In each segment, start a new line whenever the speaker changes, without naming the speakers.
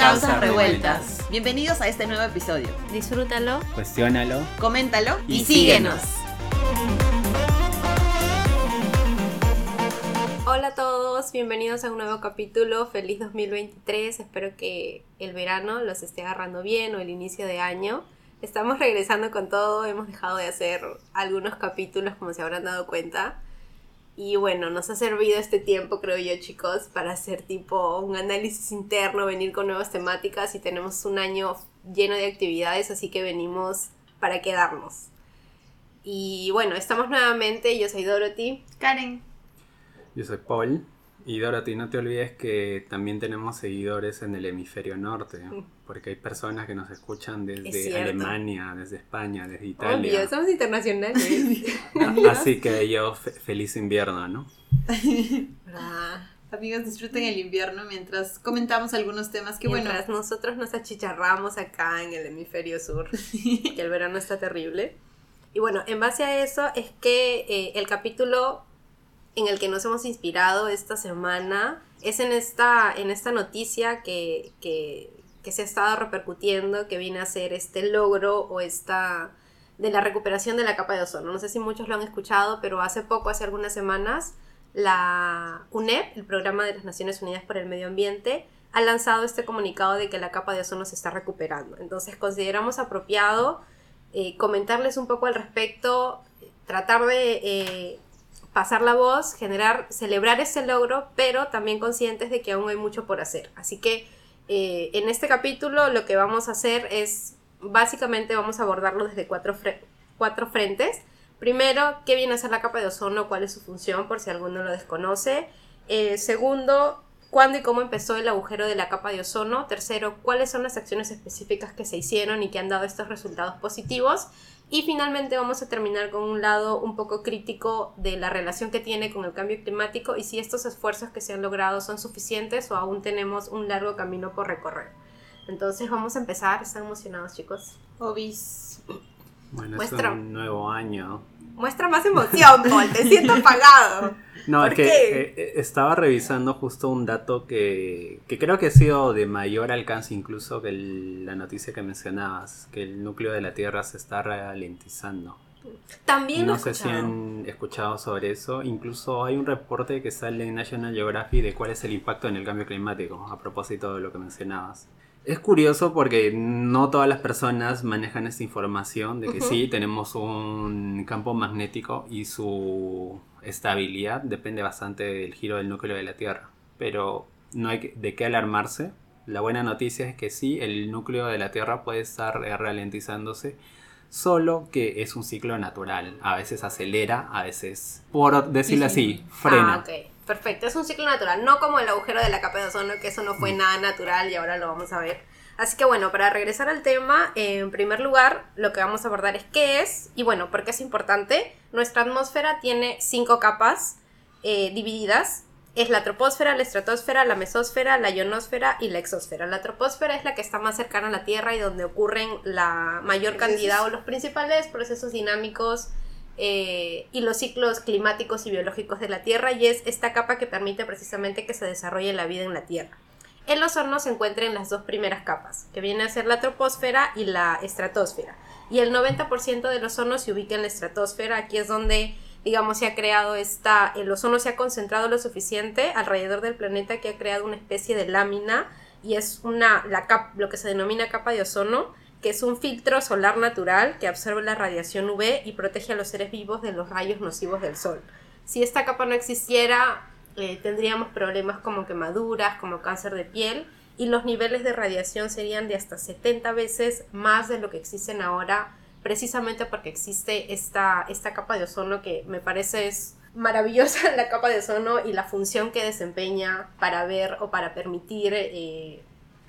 Causas Revueltas. Bienvenidos a este nuevo episodio.
Disfrútalo,
Cuestiónalo.
Coméntalo
y, síguenos. Hola a todos, bienvenidos a un nuevo capítulo. Feliz 2023. Espero que el verano los esté agarrando bien o el inicio de año. Estamos regresando con todo, hemos dejado de hacer algunos capítulos como se habrán dado cuenta. Y bueno, nos ha servido este tiempo, creo yo, chicos, para hacer tipo un análisis interno, venir con nuevas temáticas y tenemos un año lleno de actividades, así que venimos para quedarnos. Y bueno, estamos nuevamente, yo soy Dorothy.
Karen.
Yo soy Paul. Y Dorothy, no te olvides que también tenemos seguidores en el hemisferio norte, porque hay personas que nos escuchan
Es
desde. Alemania, desde España, desde
Obvio,
Italia.
somos internacionales.
Así que yo, fe- feliz invierno, ¿no?
Ah,
Amigos, disfruten el invierno mientras comentamos algunos temas que bueno,
Mientras nosotros nos achicharramos acá en el hemisferio sur, que el verano está terrible. Y bueno, en base a eso es que eh, el capítulo en el que nos hemos inspirado esta semana es en esta, en esta noticia que, que, que se ha estado repercutiendo, que viene a ser este logro o esta de la recuperación de la capa de ozono. No sé si muchos lo han escuchado, pero hace poco, hace algunas semanas, la UNEP, el Programa de las Naciones Unidas por el Medio Ambiente, ha lanzado este comunicado de que la capa de ozono se está recuperando. Entonces consideramos apropiado eh, comentarles un poco al respecto, tratar de eh, pasar la voz, generar, celebrar ese logro, pero también conscientes de que aún hay mucho por hacer. Así que eh, en este capítulo lo que vamos a hacer es, básicamente vamos a abordarlo desde cuatro, cuatro frentes. Primero, ¿qué viene a ser la capa de ozono? ¿Cuál es su función? Por si alguno lo desconoce. Eh, segundo, ¿cuándo y cómo empezó el agujero de la capa de ozono? Tercero, ¿cuáles son las acciones específicas que se hicieron y que han dado estos resultados positivos? Y finalmente vamos a terminar con un lado un poco crítico de la relación que tiene con el cambio climático y si estos esfuerzos que se han logrado son suficientes o aún tenemos un largo camino por recorrer. Entonces vamos a empezar. ¿Están emocionados chicos?
Obis.
Bueno,
Muestra.
es un nuevo año.
Muestra más emoción, Paul. Te siento apagado.
No,
¿Por
es que eh, eh, estaba revisando justo un dato que, que creo que ha sido de mayor alcance incluso que el- la noticia que mencionabas, que el núcleo de la Tierra se está ralentizando.
También lo
No
he
sé si han escuchado sobre eso. Incluso hay un reporte que sale en National Geographic de cuál es el impacto en el cambio climático, a propósito de lo que mencionabas. Es curioso porque no todas las personas manejan esta información de que sí, tenemos un campo magnético y su estabilidad depende bastante del giro del núcleo de la Tierra. Pero no hay de qué alarmarse. La buena noticia es que sí, el núcleo de la Tierra puede estar eh, ralentizándose Solo que es un ciclo natural. A veces acelera, a veces, por decirlo así, frena.
Ah. Perfecto. Es un ciclo natural. No como el agujero de la capa de ozono, que eso no
Mm.
fue nada natural y ahora lo vamos a ver. Así que bueno, para regresar al tema, en primer lugar, lo que vamos a abordar es qué es y bueno, por qué es importante. Nuestra atmósfera tiene cinco capas eh, divididas. Es la troposfera, la estratosfera, la mesósfera, la ionosfera y la exósfera. La troposfera es la que está más cercana a la Tierra y donde ocurren la mayor cantidad o los principales procesos dinámicos eh, y los ciclos climáticos y biológicos de la Tierra y es esta capa que permite precisamente que se desarrolle la vida en la Tierra. El ozono se encuentra en las dos primeras capas, que viene a ser la troposfera y la estratosfera. Y el 90% del ozono se ubica en la estratosfera, aquí es donde digamos, se ha creado esta, el ozono se ha concentrado lo suficiente alrededor del planeta que ha creado una especie de lámina y es una, la cap- lo que se denomina capa de ozono, que es un filtro solar natural que absorbe la radiación UV y protege a los seres vivos de los rayos nocivos del sol. Si esta capa no existiera, eh, tendríamos problemas como quemaduras, como cáncer de piel, y los niveles de radiación serían de hasta 70 veces más de lo que existen ahora precisamente porque existe esta, esta capa de ozono que me parece es maravillosa la capa de ozono y la función que desempeña para ver o para permitir eh,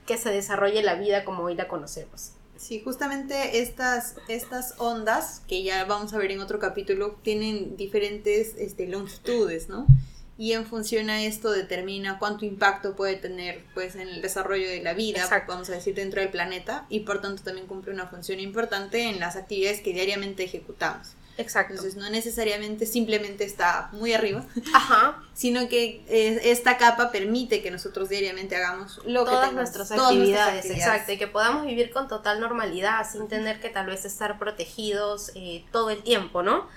que se desarrolle la vida como hoy la conocemos.
Sí, justamente estas, estas ondas, que ya vamos a ver en otro capítulo, tienen diferentes este, longitudes, ¿no? Y en función a esto determina cuánto impacto puede tener pues, en el desarrollo de la vida,
Exacto.
vamos a decir, dentro del planeta, y por tanto también cumple una función importante en las actividades que diariamente ejecutamos.
Exacto.
Entonces no necesariamente simplemente está muy arriba,
Ajá.
sino que eh, esta capa permite que nosotros diariamente hagamos lo que
todas
tengamos,
nuestras
todas
actividades,
nuestras
exacto, y que podamos vivir con total normalidad sin tener que tal vez estar protegidos eh, todo el tiempo, ¿no?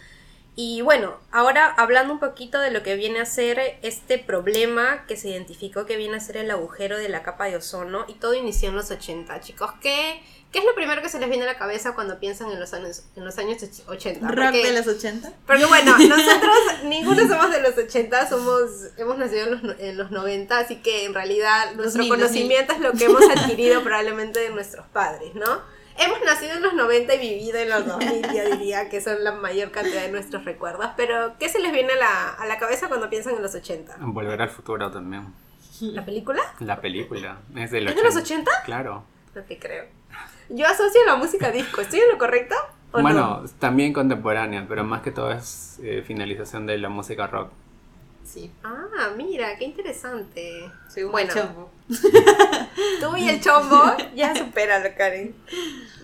Y bueno, ahora hablando un poquito de lo que viene a ser este problema que se identificó que viene a ser el agujero de la capa de ozono y todo inició en los 80, chicos. ¿Qué, qué es lo primero que se les viene a la cabeza cuando piensan en los años, en los años 80?
Rock
Porque-
de los 80.
porque bueno, nosotros ninguno somos de los 80, somos, hemos nacido en los, en los 90, así que en realidad nuestro
2000,
conocimiento es lo que hemos adquirido probablemente de nuestros padres, ¿no? Hemos nacido en los 90 y vivido en los 2000, yo diría que son la mayor cantidad de nuestros recuerdos, pero ¿qué se les viene a la, a la cabeza cuando piensan en los 80?
Volver al futuro también.
¿La película?
La película. Es, del
¿Es de los 80?
Claro.
No te creo. Yo asocio la música disco, ¿estoy en lo correcto? ¿O
Bueno,
no?
también contemporánea, pero más que todo es eh, finalización de la música rock.
Sí,
Ah, mira, qué interesante. Bueno.
el chombo.
Tú y el chombo, ya supéralo, Karen.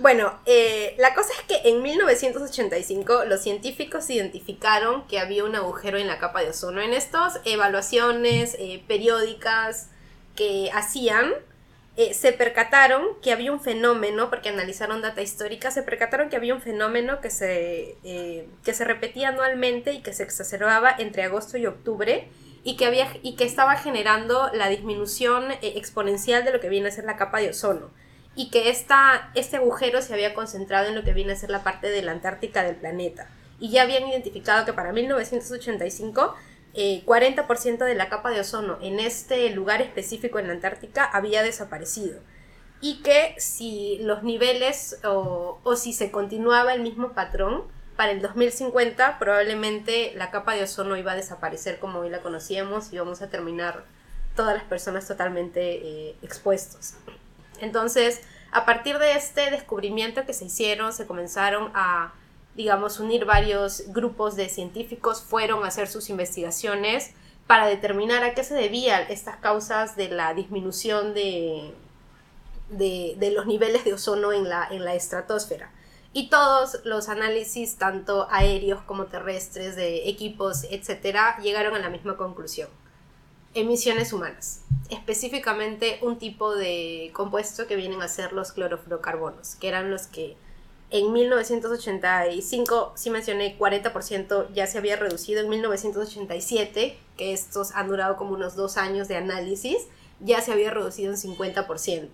Bueno, eh, la cosa es que en 1985 los científicos identificaron que había un agujero en la capa de ozono. En estas evaluaciones eh, periódicas que hacían, eh, se percataron que había un fenómeno, porque analizaron data histórica, se percataron que había un fenómeno que se, eh, que se repetía anualmente y que se exacerbaba entre agosto y octubre y que, había, y que estaba generando la disminución eh, exponencial de lo que viene a ser la capa de ozono. Y que esta, este agujero se había concentrado en lo que viene a ser la parte de la Antártica del planeta. Y ya habían identificado que para 1985 eh, 40% de la capa de ozono en este lugar específico en la Antártica había desaparecido. Y que si los niveles o, o si se continuaba el mismo patrón, para el 2050 probablemente la capa de ozono iba a desaparecer como hoy la conocíamos y vamos a terminar todas las personas totalmente eh, expuestos. Entonces, a partir de este descubrimiento que se hicieron, se comenzaron a, digamos, unir varios grupos de científicos, fueron a hacer sus investigaciones para determinar a qué se debían estas causas de la disminución de, de, los niveles de ozono en la, en la estratosfera. Y todos los análisis, tanto aéreos como terrestres, de equipos, etcétera, llegaron a la misma conclusión. Emisiones humanas. Específicamente un tipo de compuesto que vienen a ser los clorofluorocarbonos, que eran los que en 1985, sí mencioné, 40% ya se había reducido. En 1987, que estos han durado como unos dos años de análisis, ya se había reducido en 50%.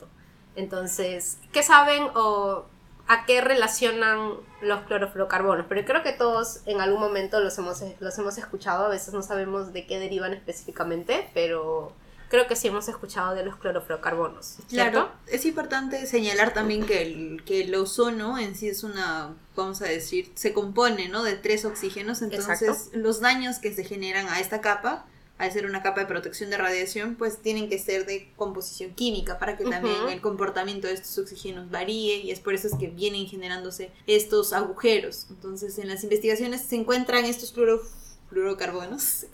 Entonces, ¿qué saben o a qué relacionan los clorofluorocarbonos? Pero creo que todos en algún momento los hemos, los hemos escuchado, a veces no sabemos de qué derivan específicamente, pero creo que sí hemos escuchado de los clorofluorocarbonos. ¿cierto?
Claro, es importante señalar también que el, que el ozono en sí es una, vamos a decir, se compone ¿no? de tres oxígenos, entonces
Exacto.
los daños que se generan a esta capa, al ser una capa de protección de radiación, pues tienen que ser de composición química para que también el comportamiento de estos oxígenos varíe y es por eso es que vienen generándose estos agujeros. Entonces en las investigaciones se encuentran estos fluorofluorocarbonos,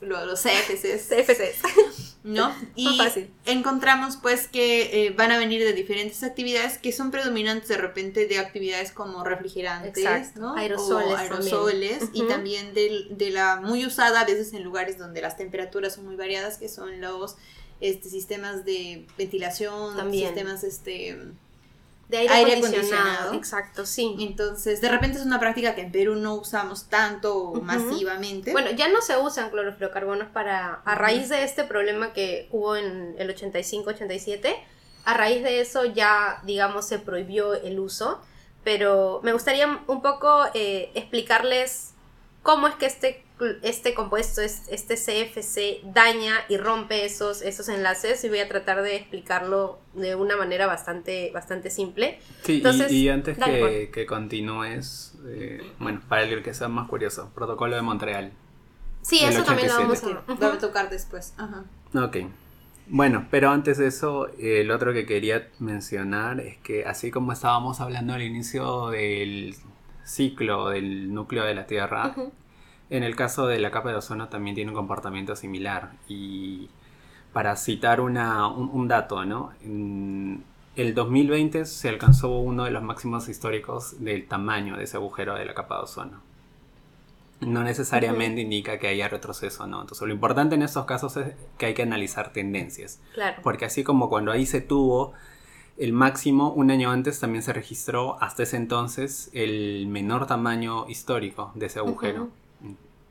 lo- los CFCs,
CFCs.
¿no? Y encontramos pues que eh, van a venir de diferentes actividades que son predominantes de repente de actividades como refrigerantes,
Exacto.
¿no?
Aerosoles
O aerosoles
también.
y también del- de, la muy usada a veces en lugares donde las temperaturas son muy variadas, que son los este, sistemas de ventilación,
También.
sistemas este
De aire,
Aire
acondicionado.
acondicionado.
Exacto, sí.
entonces de repente es una práctica que en Perú no usamos tanto masivamente.
Bueno, ya no se usan clorofluorocarbonos para, a raíz de este problema que hubo en el 85-87, a raíz de eso ya, digamos, se prohibió el uso, pero me gustaría un poco eh, explicarles cómo es que este, este compuesto, es- este CFC, daña y rompe esos, esos enlaces y voy a tratar de explicarlo de una manera bastante, bastante simple.
Sí, y-
Entonces,
y, antes
dale,
que, que continúes, eh, bueno, para el que sea más curioso, protocolo de Montreal.
Sí, eso también lo vamos
87.
a...
Tocar después. Ajá.
Ok. Bueno, pero antes de eso, lo otro que quería mencionar es que así como estábamos hablando al inicio del ciclo del núcleo de la Tierra. En el caso de la capa de ozono también tiene un comportamiento similar. Y para citar una- un, un dato, ¿no? En el 2020 se alcanzó uno de los máximos históricos del tamaño de ese agujero de la capa de ozono. no necesariamente indica que haya retroceso, ¿no? Entonces lo importante en estos casos es que hay que analizar tendencias.
Claro.
Porque así como cuando ahí se tuvo el máximo, un año antes también se registró hasta ese entonces el menor tamaño histórico de ese agujero.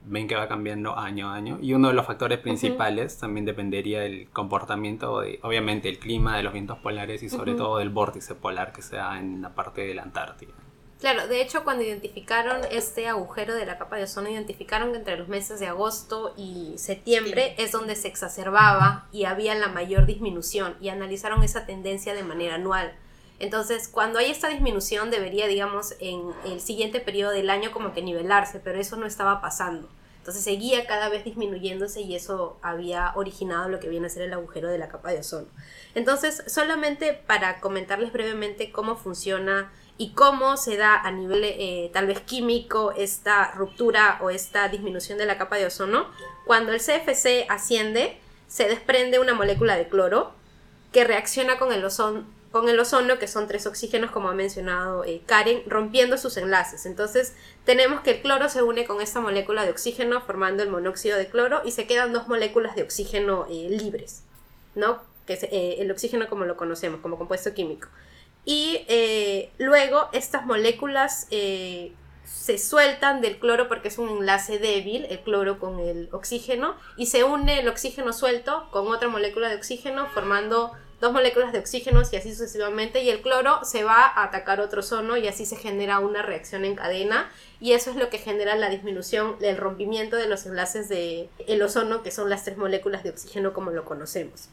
Ven que va cambiando año a año. Y uno de los factores principales también dependería del comportamiento de, obviamente, el clima, de los vientos polares y sobre todo del vórtice polar que se da en la parte de la Antártida.
Claro, de hecho cuando identificaron este agujero de la capa de ozono, identificaron que entre los meses de agosto y septiembre es donde se exacerbaba y había la mayor disminución y analizaron esa tendencia de manera anual. Entonces, cuando hay esta disminución debería, digamos, en el siguiente periodo del año como que nivelarse, pero eso no estaba pasando. Entonces seguía cada vez disminuyéndose y eso había originado lo que viene a ser el agujero de la capa de ozono. Entonces, solamente para comentarles brevemente cómo funciona y cómo se da a nivel eh, tal vez químico esta ruptura o esta disminución de la capa de ozono. Cuando el CFC asciende, se desprende una molécula de cloro que reacciona con el, ozono, con el ozono, que son tres oxígenos, como ha mencionado eh, Karen, rompiendo sus enlaces. Entonces, tenemos que el cloro se une con esta molécula de oxígeno formando el monóxido de cloro y se quedan dos moléculas de oxígeno eh, libres, ¿no? Que es el oxígeno como lo conocemos, como compuesto químico. Y eh, luego estas moléculas eh, se sueltan del cloro porque es un enlace débil, el cloro con el oxígeno, y se une el oxígeno suelto con otra molécula de oxígeno, formando dos moléculas de oxígeno y así sucesivamente, y el cloro se va a atacar otro ozono y así se genera una reacción en cadena, y eso es lo que genera la disminución, el rompimiento de los enlaces del el ozono, que son las tres moléculas de oxígeno como lo conocemos.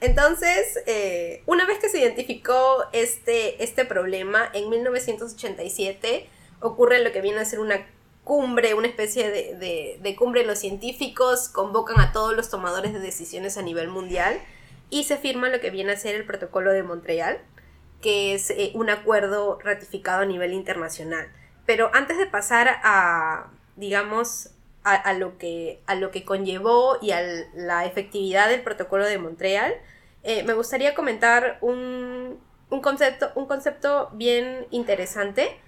Entonces, eh, una vez que se identificó este, este problema, en 1987 ocurre lo que viene a ser una cumbre, una especie de, de, cumbre. Los científicos convocan a todos los tomadores de decisiones a nivel mundial y se firma lo que viene a ser el Protocolo de Montreal, que es eh, un acuerdo ratificado a nivel internacional. Pero antes de pasar a, digamos, a, lo, que, a lo que conllevó y a la efectividad del protocolo de Montreal, eh, me gustaría comentar un, un, concepto, un concepto bien interesante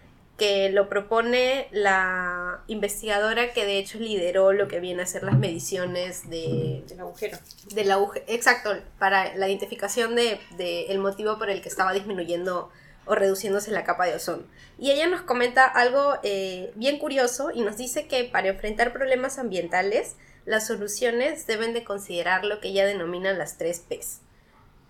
que lo propone la investigadora que de hecho lideró lo que viene a ser las mediciones de,
del agujero.
Del agujero, exacto, para la identificación del de, el motivo por el que estaba disminuyendo o reduciéndose la capa de ozono. Y ella nos comenta algo eh, bien curioso y nos dice que para enfrentar problemas ambientales, las soluciones deben de considerar lo que ella denomina las tres P's.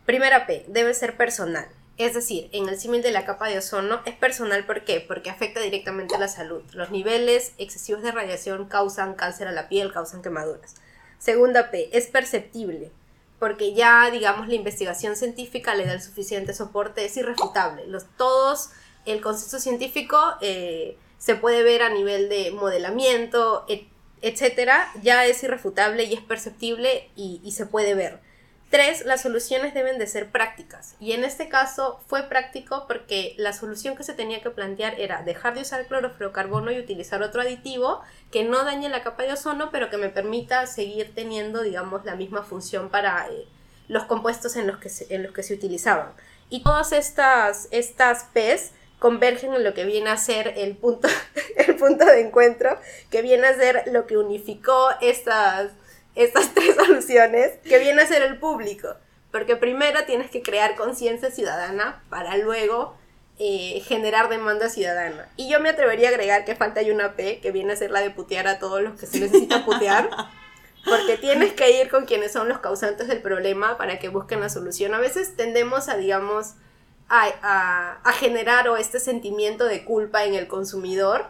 Primera P, debe ser personal. Es decir, en el símil de la capa de ozono es personal ¿por qué? Porque afecta directamente a la salud. Los niveles excesivos de radiación causan cáncer a la piel, causan quemaduras. Segunda P, es perceptible porque ya, digamos, la investigación científica le da el suficiente soporte, es irrefutable. Los, todos, el consenso científico eh, se puede ver a nivel de modelamiento, et, etcétera, ya es irrefutable y es perceptible y, y se puede ver. Tres, las soluciones deben de ser prácticas. Y en este caso fue práctico porque la solución que se tenía que plantear era dejar de usar clorofluorocarbono y utilizar otro aditivo que no dañe la capa de ozono, pero que me permita seguir teniendo, digamos, la misma función para eh, los compuestos en los, que se, en los que se utilizaban. Y todas estas, estas P's convergen en lo que viene a ser el punto, el punto de encuentro, que viene a ser lo que unificó estas estas tres soluciones que viene a ser el público. Porque primero tienes que crear conciencia ciudadana para luego eh, generar demanda ciudadana. Y yo me atrevería a agregar que falta hay una P que viene a ser la de putear a todos los que se necesita putear. Porque tienes que ir con quienes son los causantes del problema para que busquen la solución. A veces tendemos a, digamos, a, a, a generar o este sentimiento de culpa en el consumidor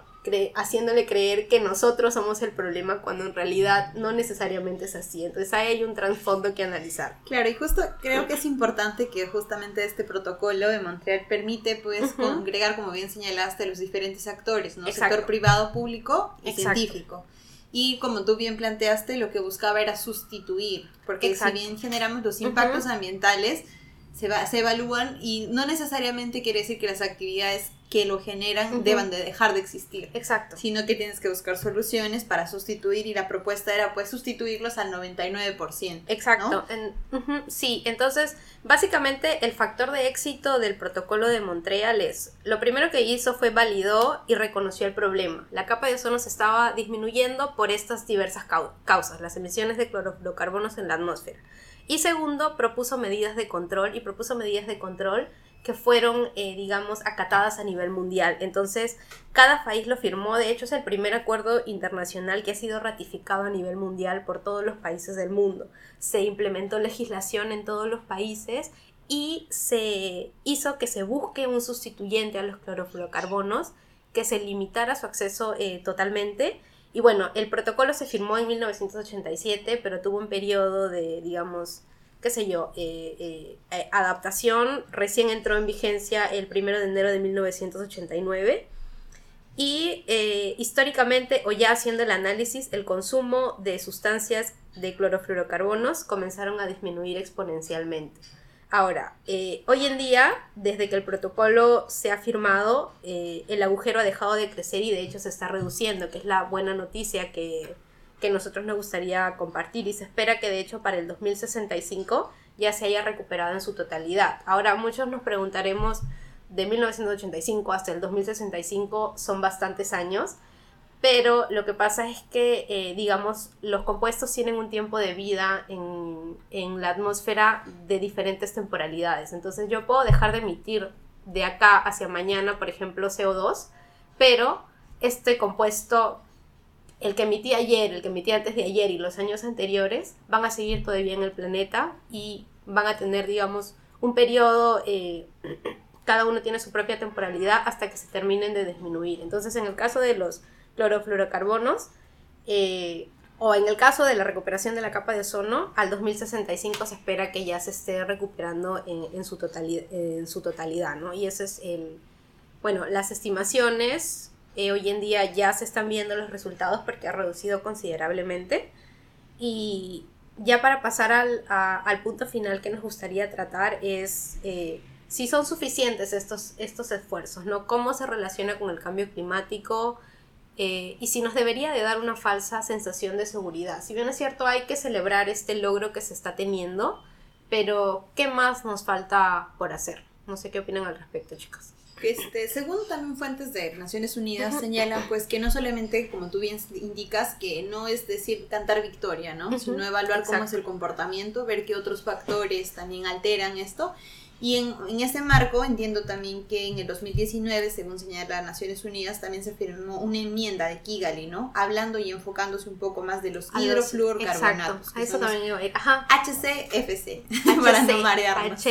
haciéndole creer que nosotros somos el problema cuando en realidad no necesariamente es así. Entonces ahí hay un trasfondo que analizar.
Claro, y justo creo que es importante que justamente este protocolo de Montreal permite pues congregar, como bien señalaste, los diferentes actores, ¿no? Sector privado, público y científico. Y como tú bien planteaste, lo que buscaba era sustituir, porque si bien generamos los impactos ambientales, se, va, se evalúan y no necesariamente quiere decir que las actividades que lo generan deban de dejar de existir.
Exacto.
Sino que tienes que buscar soluciones para sustituir y la propuesta era pues sustituirlos al 99%.
Exacto. sí, entonces básicamente el factor de éxito del protocolo de Montreal es, lo primero que hizo fue validó y reconoció el problema. La capa de ozono se estaba disminuyendo por estas diversas causas, las emisiones de clorofluorocarbonos en la atmósfera. Y segundo, propuso medidas de control y propuso medidas de control que fueron, eh, digamos, acatadas a nivel mundial. Entonces, cada país lo firmó. De hecho, es el primer acuerdo internacional que ha sido ratificado a nivel mundial por todos los países del mundo. Se implementó legislación en todos los países y se hizo que se busque un sustituyente a los clorofluorocarbonos que se limitara su acceso eh, totalmente. Y bueno, el protocolo se firmó en 1987, pero tuvo un periodo de, digamos, qué sé yo, eh, eh, eh, adaptación recién entró en vigencia el 1 de enero de 1989 y históricamente o ya haciendo el análisis, el consumo de sustancias de clorofluorocarbonos comenzaron a disminuir exponencialmente. Ahora, hoy en día, desde que el protocolo se ha firmado, el agujero ha dejado de crecer y de hecho se está reduciendo, que es la buena noticia que, que nosotros nos gustaría compartir y se espera que de hecho para el 2065 ya se haya recuperado en su totalidad. Ahora muchos nos preguntaremos de 1985 hasta el 2065 son bastantes años, pero lo que pasa es que, eh, digamos, los compuestos tienen un tiempo de vida en, en la atmósfera de diferentes temporalidades. Entonces yo puedo dejar de emitir de acá hacia mañana, por ejemplo, CO2, pero este compuesto el que emití ayer, el que emití antes de ayer y los años anteriores van a seguir todavía en el planeta y van a tener, digamos, un periodo, eh, cada uno tiene su propia temporalidad hasta que se terminen de disminuir. Entonces, en el caso de los clorofluorocarbonos, eh, o en el caso de la recuperación de la capa de ozono, al 2065 se espera que ya se esté recuperando en, su, totalidad, en su totalidad, ¿no? Y ese es el, bueno, las estimaciones eh, hoy en día ya se están viendo los resultados porque ha reducido considerablemente. Y ya para pasar al, al punto final que nos gustaría tratar es eh, si son suficientes estos, estos esfuerzos, ¿no? Cómo se relaciona con el cambio climático eh, y si nos debería de dar una falsa sensación de seguridad. Si bien es cierto, hay que celebrar este logro que se está teniendo, pero ¿qué más nos falta por hacer? No sé qué opinan al respecto, chicas.
Este, según también fuentes de Naciones Unidas señalan pues que no solamente, como tú bien indicas, que no es decir cantar victoria, ¿no? Sino evaluar cómo es el comportamiento, ver qué otros factores también alteran esto. Y en, en ese marco entiendo también que en el 2019, según señala Naciones Unidas, también se firmó una enmienda de Kigali, ¿no? Hablando y enfocándose un poco más de los hidrofluorcarbonatos.
A eso también iba a ir. Ajá.
HCFC, para no marearnos.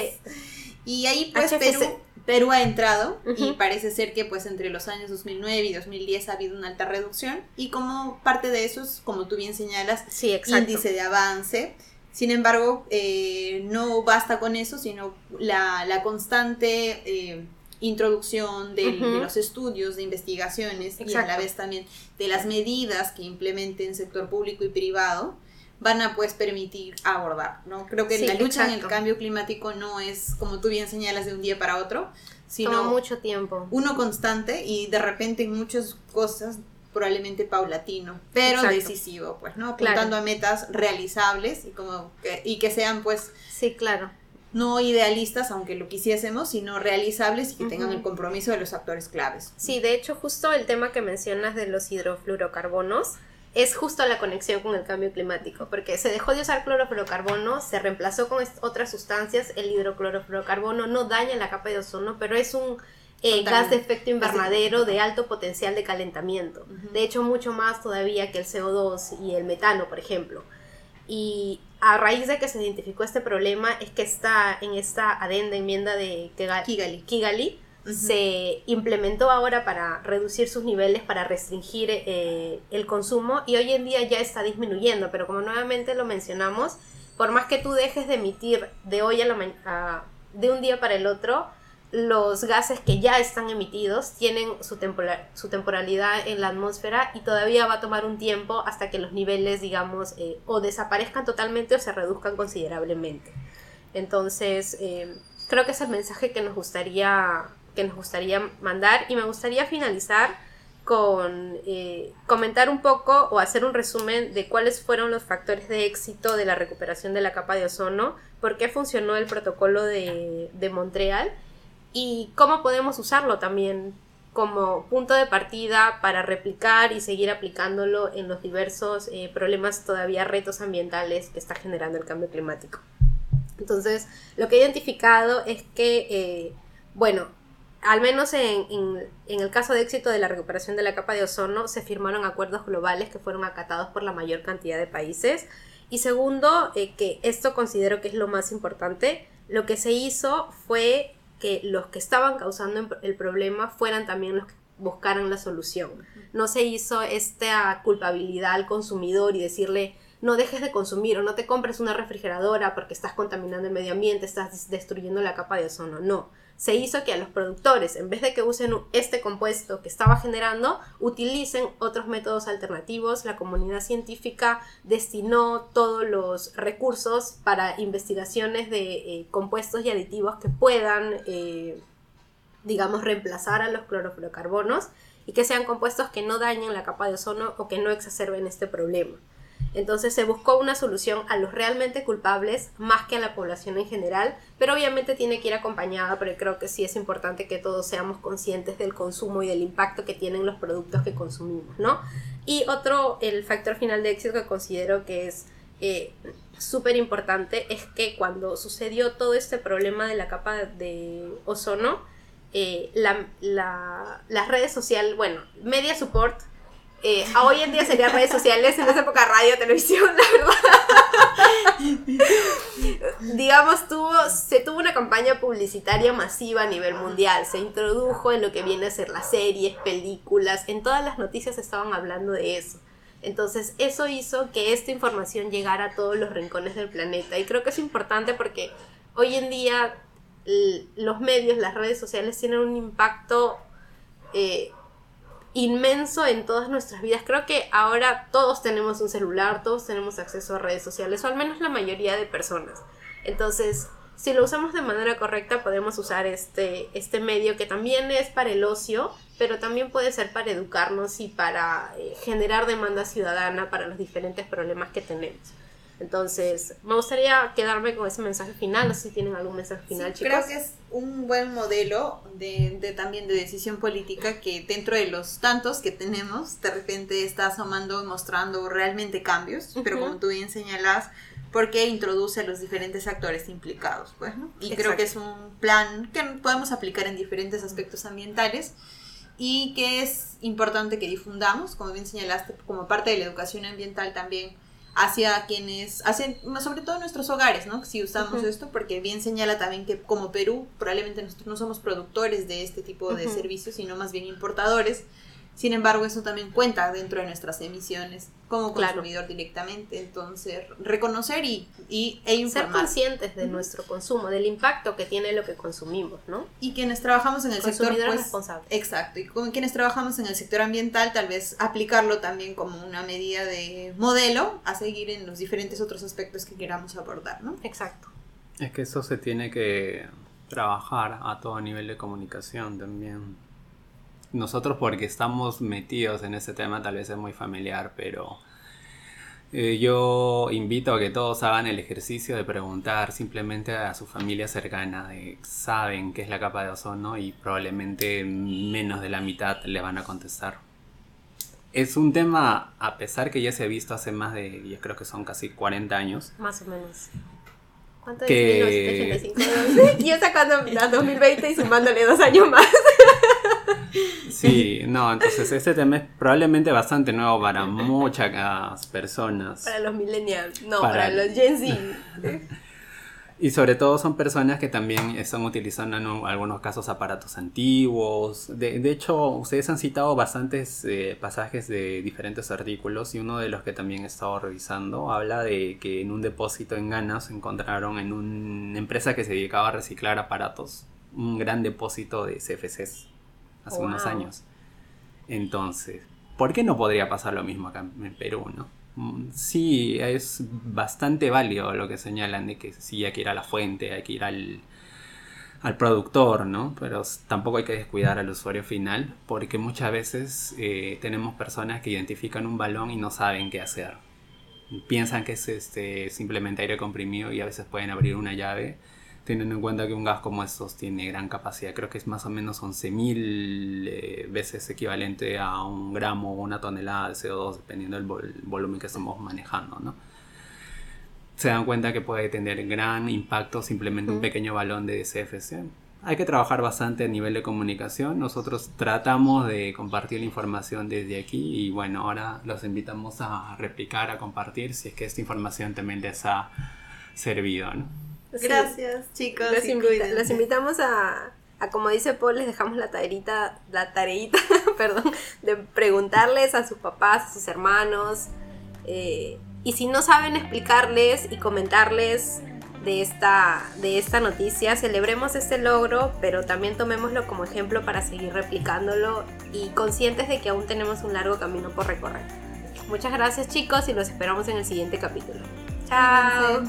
Y ahí pues Perú Perú ha entrado y parece ser que pues entre los años 2009 y 2010 ha habido una alta reducción y como parte de eso es, como tú bien señalas,
sí,
índice de avance. Sin embargo, eh, no basta con eso, sino la, la constante eh, introducción de, los estudios, de investigaciones y a la vez también de las medidas que implementen el sector público y privado van a pues permitir abordar, ¿no? Creo que la lucha en el cambio climático no es, como tú bien señalas, de un día para otro, sino
mucho tiempo.
Uno constante y de repente en muchas cosas probablemente paulatino, pero decisivo, pues, ¿no? Apuntando a metas realizables y como que, y que sean pues
Sí, claro.
No idealistas, aunque lo quisiésemos, sino realizables y que tengan el compromiso de los actores claves.
Sí, de hecho, justo el tema que mencionas de los hidrofluorocarbonos, es justo la conexión con el cambio climático, porque se dejó de usar clorofluorocarbono, se reemplazó con otras sustancias, el hidroclorofluorocarbono no daña la capa de ozono, pero es un eh, gas de efecto invernadero de alto potencial de calentamiento, de hecho mucho más todavía que el CO2 y el metano, por ejemplo. Y a raíz de que se identificó este problema es que está en esta adenda enmienda de
Kigali,
Kigali se implementó ahora para reducir sus niveles, para restringir eh, el consumo y hoy en día ya está disminuyendo, pero como nuevamente lo mencionamos, por más que tú dejes de emitir de hoy a la de un día para el otro, los gases que ya están emitidos tienen su, su temporalidad en la atmósfera y todavía va a tomar un tiempo hasta que los niveles, digamos, eh, o desaparezcan totalmente o se reduzcan considerablemente. Entonces, eh, creo que es el mensaje que nos gustaría que nos gustaría mandar y me gustaría finalizar con eh, comentar un poco o hacer un resumen de cuáles fueron los factores de éxito de la recuperación de la capa de ozono, por qué funcionó el protocolo de, de Montreal y cómo podemos usarlo también como punto de partida para replicar y seguir aplicándolo en los diversos eh, problemas, todavía retos ambientales que está generando el cambio climático. Entonces, lo que he identificado es que, eh, bueno, al menos en, el caso de éxito de la recuperación de la capa de ozono, se firmaron acuerdos globales que fueron acatados por la mayor cantidad de países. Y segundo, eh, que esto considero que es lo más importante, lo que se hizo fue que los que estaban causando el problema fueran también los que buscaran la solución. No se hizo esta culpabilidad al consumidor y decirle no dejes de consumir o no te compres una refrigeradora porque estás contaminando el medio ambiente, estás destruyendo la capa de ozono. No, se hizo que a los productores, en vez de que usen este compuesto que estaba generando, utilicen otros métodos alternativos. La comunidad científica destinó todos los recursos para investigaciones de eh, compuestos y aditivos que puedan, eh, digamos, reemplazar a los clorofluorocarbonos y que sean compuestos que no dañen la capa de ozono o que no exacerben este problema. Entonces se buscó una solución a los realmente culpables más que a la población en general, pero obviamente tiene que ir acompañada, pero creo que sí es importante que todos seamos conscientes del consumo y del impacto que tienen los productos que consumimos, ¿no? Y otro, el factor final de éxito que considero que es eh, súper importante es que cuando sucedió todo este problema de la capa de ozono, eh, las redes sociales, bueno, media support eh, hoy en día serían redes sociales, en esa época radio, televisión, la verdad. Digamos, tuvo, se tuvo una campaña publicitaria masiva a nivel mundial. Se introdujo en lo que viene a ser las series, películas, en todas las noticias estaban hablando de eso. Entonces, eso hizo que esta información llegara a todos los rincones del planeta. Y creo que es importante porque hoy en día los medios, las redes sociales tienen un impacto eh, inmenso en todas nuestras vidas. Creo que ahora todos tenemos un celular, todos tenemos acceso a redes sociales, o al menos la mayoría de personas. Entonces, si lo usamos de manera correcta, podemos usar este, este medio que también es para el ocio, pero también puede ser para educarnos y para eh, generar demanda ciudadana para los diferentes problemas que tenemos. Entonces, me gustaría quedarme con ese mensaje final. No sé si tienen algún mensaje final, chicos.
Creo que es un buen modelo de, de, también de decisión política que dentro de los tantos que tenemos, de repente está asomando mostrando realmente cambios, pero como tú bien señalas, porque introduce a los diferentes actores implicados, pues, ¿no? Y creo que es un plan que podemos aplicar en diferentes aspectos ambientales y que es importante que difundamos, como bien señalaste, como parte de la educación ambiental también hacia quienes, hacen, sobre todo nuestros hogares, ¿no? Si usamos esto, porque bien señala también que como Perú, probablemente nosotros no somos productores de este tipo de servicios, sino más bien importadores. Sin embargo, eso también cuenta dentro de nuestras emisiones como consumidor directamente. Entonces, reconocer y, y e informar.
Ser conscientes de nuestro consumo, del impacto que tiene lo que consumimos, ¿no?
Y quienes trabajamos en el sector. Pues, Exacto. Y con quienes trabajamos en el sector ambiental, tal vez aplicarlo también como una medida de modelo a seguir en los diferentes otros aspectos que queramos abordar, ¿no?
Exacto.
Es que eso se tiene que trabajar a todo nivel de comunicación también nosotros porque estamos metidos en ese tema tal vez es muy familiar, pero eh, yo invito a que todos hagan el ejercicio de preguntar simplemente a su familia cercana, de, saben qué es la capa de ozono y probablemente menos de la mitad le van a contestar. Es un tema, a pesar que ya se ha visto hace más de, yo creo que son casi 40 años.
Más o menos. ¿Cuánto que... es 1985? yo sacando a 2020 y sumándole dos años más.
Sí, no, entonces este tema es probablemente bastante nuevo para muchas personas.
Para los millennials, no, para, los Gen Z.
Y sobre todo son personas que también están utilizando en algunos casos aparatos antiguos. De, hecho, ustedes han citado bastantes eh, pasajes de diferentes artículos y uno de los que también he estado revisando habla de que en un depósito en Ghana se encontraron en una empresa que se dedicaba a reciclar aparatos un gran depósito de CFCs hace unos años. Entonces, ¿por qué no podría pasar lo mismo acá en Perú, no? Mm, sí, es bastante válido lo que señalan de que sí hay que ir a la fuente, hay que ir al, al productor, ¿no? Pero tampoco hay que descuidar al usuario final porque muchas veces eh, tenemos personas que identifican un balón y no saben qué hacer. Piensan que es este, simplemente aire comprimido y a veces pueden abrir una llave teniendo en cuenta que un gas como estos tiene gran capacidad. Creo que es más o menos 11.000 eh, veces equivalente a un gramo o una tonelada de CO2 dependiendo del volumen que estamos manejando, ¿no? se dan cuenta que puede tener gran impacto simplemente un pequeño balón de CFC. Hay que trabajar bastante a nivel de comunicación. Nosotros tratamos de compartir la información desde aquí y bueno, ahora los invitamos a replicar, a compartir si es que esta información también les ha servido.
Gracias chicos.
Los, invitamos a, a, como dice Paul, les dejamos la tareita, la tareita, perdón, de preguntarles a sus papás, a sus hermanos. Eh, y si no saben explicarles y comentarles de esta, de esta noticia, celebremos este logro, pero también tomémoslo como ejemplo para seguir replicándolo y conscientes de que aún tenemos un largo camino por recorrer. Muchas gracias chicos y los esperamos en el siguiente capítulo. Chao.